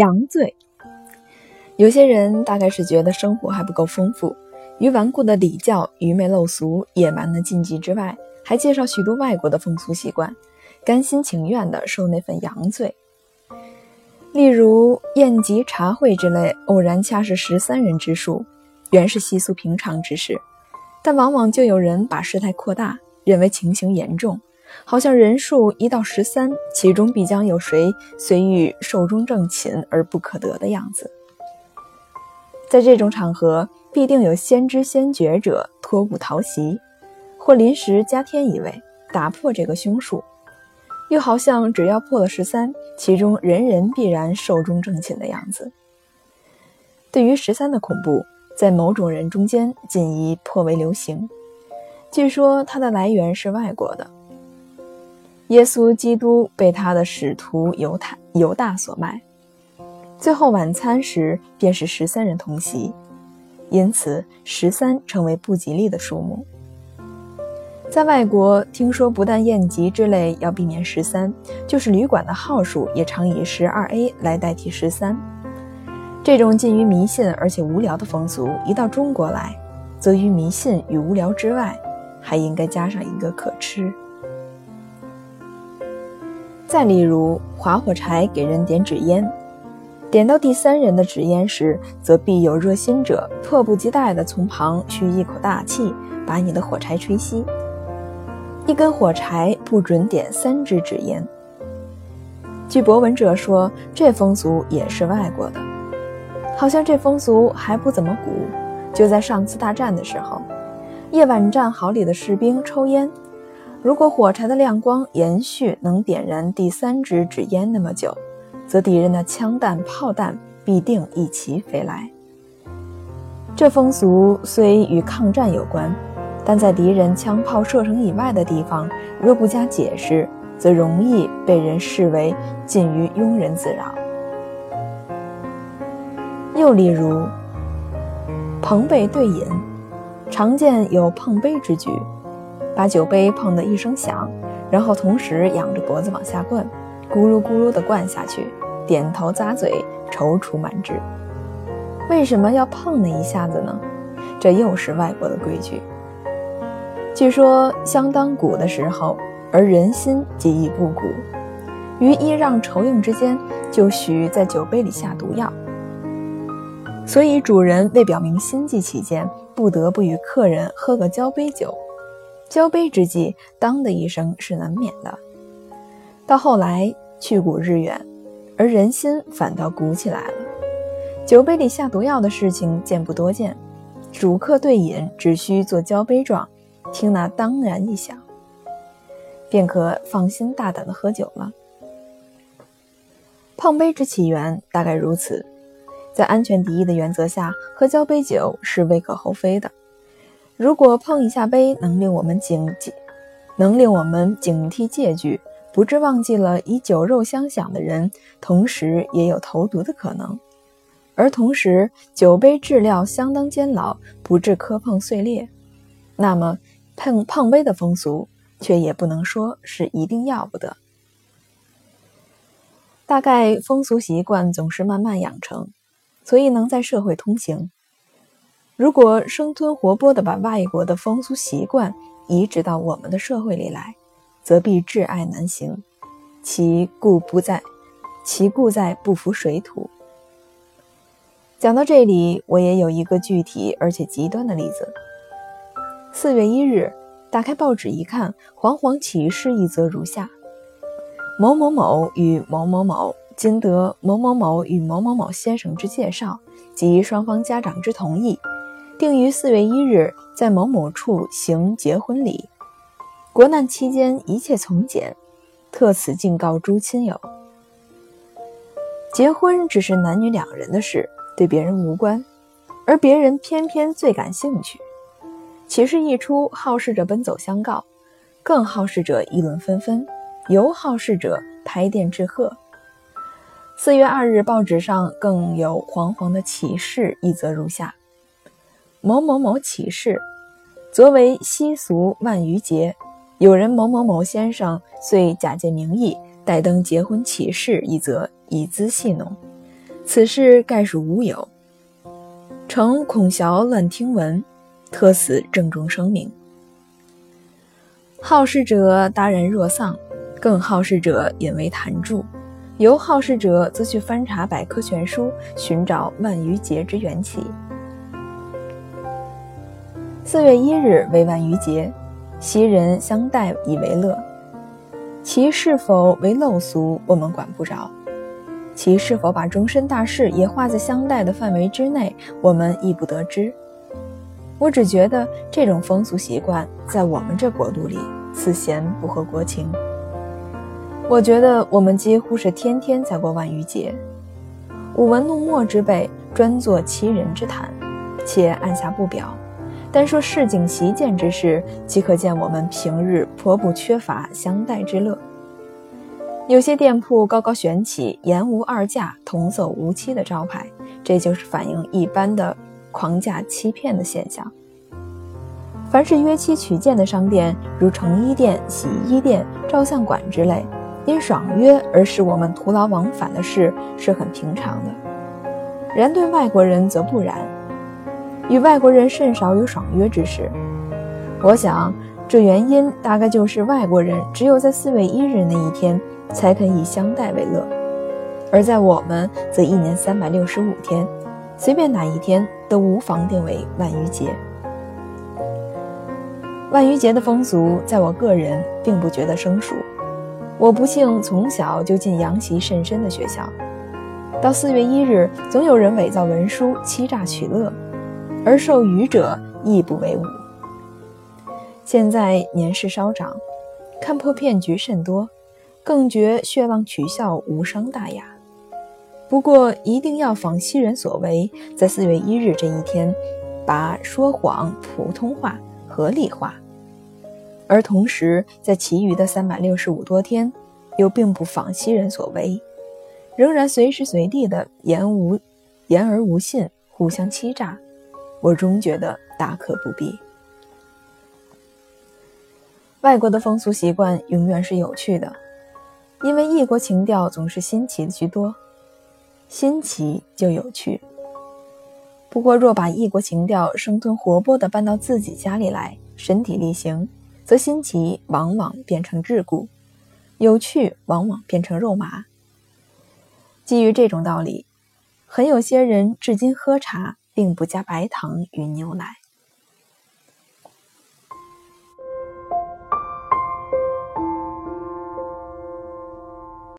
阳罪。有些人大概是觉得生活还不够丰富，于顽固的礼教、愚昧陋俗、野蛮的禁忌之外，还介绍许多外国的风俗习惯，甘心情愿地受那份洋罪。例如宴集茶会之类，偶然恰是十三人之数，原是稀疏平常之事，但往往就有人把事态扩大，认为情形严重。好像人数一到十三，其中必将有谁虽欲寿终正寝而不可得的样子。在这种场合，必定有先知先觉者托物逃袭，或临时加添一位，打破这个凶数。又好像只要破了十三，其中人人必然寿终正寝的样子。对于十三的恐怖，在某种人中间仅已颇为流行。据说它的来源是外国的。耶稣基督被他的使徒犹太犹大所卖，最后晚餐时便是十三人同席，因此十三成为不吉利的数目。在外国，听说不但宴集之类要避免十三，就是旅馆的号数也常以十二 A 来代替十三。这种近于迷信而且无聊的风俗，一到中国来，则于迷信与无聊之外，还应该加上一个可吃。再例如，划火柴给人点纸烟，点到第三人的纸烟时，则必有热心者迫不及待地从旁吁一口大气，把你的火柴吹熄。一根火柴不准点三支纸烟。据博闻者说，这风俗也是外国的，好像这风俗还不怎么古，就在上次大战的时候，夜晚战壕里的士兵抽烟。如果火柴的亮光延续能点燃第三支纸烟那么久，则敌人的枪弹、炮弹必定一齐飞来。这风俗虽与抗战有关，但在敌人枪炮射程以外的地方，若不加解释，则容易被人视为近于庸人自扰。又例如，朋辈对饮，常见有碰杯之举。把酒杯碰得一声响，然后同时仰着脖子往下灌，咕噜咕噜地灌下去，点头咂嘴，踌躇满志。为什么要碰那一下子呢？这又是外国的规矩。据说相当古的时候，而人心既已不古，于揖让酬应之间，就许在酒杯里下毒药。所以主人为表明心迹起见，不得不与客人喝个交杯酒。交杯之际，当的一声是难免的。到后来去古日远，而人心反倒鼓起来了。酒杯里下毒药的事情见不多见，主客对饮只需做交杯状，听那当然一响，便可放心大胆的喝酒了。碰杯之起源大概如此，在安全第一的原则下，喝交杯酒是未可厚非的。如果碰一下杯能令我们警惕，能令我们警惕戒惧，不致忘记了以酒肉相享的人，同时也有投毒的可能。而同时酒杯质料相当坚牢，不致磕碰碎裂，那么碰碰杯的风俗却也不能说是一定要不得。大概风俗习惯总是慢慢养成，所以能在社会通行。如果生吞活剥地把外国的风俗习惯移植到我们的社会里来，则必挚爱难行，其故不在，其故在不服水土。讲到这里，我也有一个具体而且极端的例子。四月一日，打开报纸一看，煌煌启事一则如下：某某某与某某某今得某某某与某某某先生之介绍及双方家长之同意。定于四月一日在某某处行结婚礼，国难期间一切从简，特此敬告诸亲友。结婚只是男女两人的事，对别人无关，而别人偏偏最感兴趣。启事一出，好事者奔走相告，更好事者议论纷纷，由好事者拍电致贺。四月二日报纸上更有煌煌的启事一则如下。某某某启事，昨为习俗万余节，有人某某某先生遂假借名义代登结婚启事一则，以资戏弄。此事概属无有。诚恐淆乱听闻，特此郑重声明。好事者达然若丧，更好事者引为谈著。由好事者则去翻查百科全书，寻找万余节之缘起。四月一日为万余节，昔人相待以为乐。其是否为陋俗，我们管不着；其是否把终身大事也划在相待的范围之内，我们亦不得知。我只觉得这种风俗习惯在我们这国度里，此贤不合国情。我觉得我们几乎是天天在过万余节，舞文弄墨之辈专做欺人之谈，且按下不表。单说市井习见之事，即可见我们平日颇不缺乏相待之乐。有些店铺高高悬起“言无二价，童叟无欺”的招牌，这就是反映一般的狂价欺骗的现象。凡是约期取件的商店，如成衣店、洗衣店、照相馆之类。因爽约而使我们徒劳往返的事是很平常的，然对外国人则不然。与外国人甚少有爽约之事。我想，这原因大概就是外国人只有在四月一日那一天才肯以相待为乐，而在我们则一年三百六十五天，随便哪一天都无妨定为万余节。万余节的风俗，在我个人并不觉得生疏。我不幸从小就进洋习甚深的学校，到四月一日，总有人伪造文书欺诈取乐，而受愚者亦不为伍。现在年事稍长，看破骗局甚多，更觉血望取笑无伤大雅。不过一定要仿昔人所为，在四月一日这一天，把说谎普通话合理化。而同时，在其余的三百六十五多天，又并不仿昔人所为，仍然随时随地的言无言而无信，互相欺诈。我终觉得大可不必。外国的风俗习惯永远是有趣的，因为异国情调总是新奇的居多，新奇就有趣。不过，若把异国情调生吞活剥的搬到自己家里来，身体力行。则新奇往往变成桎梏，有趣往往变成肉麻。基于这种道理，很有些人至今喝茶并不加白糖与牛奶。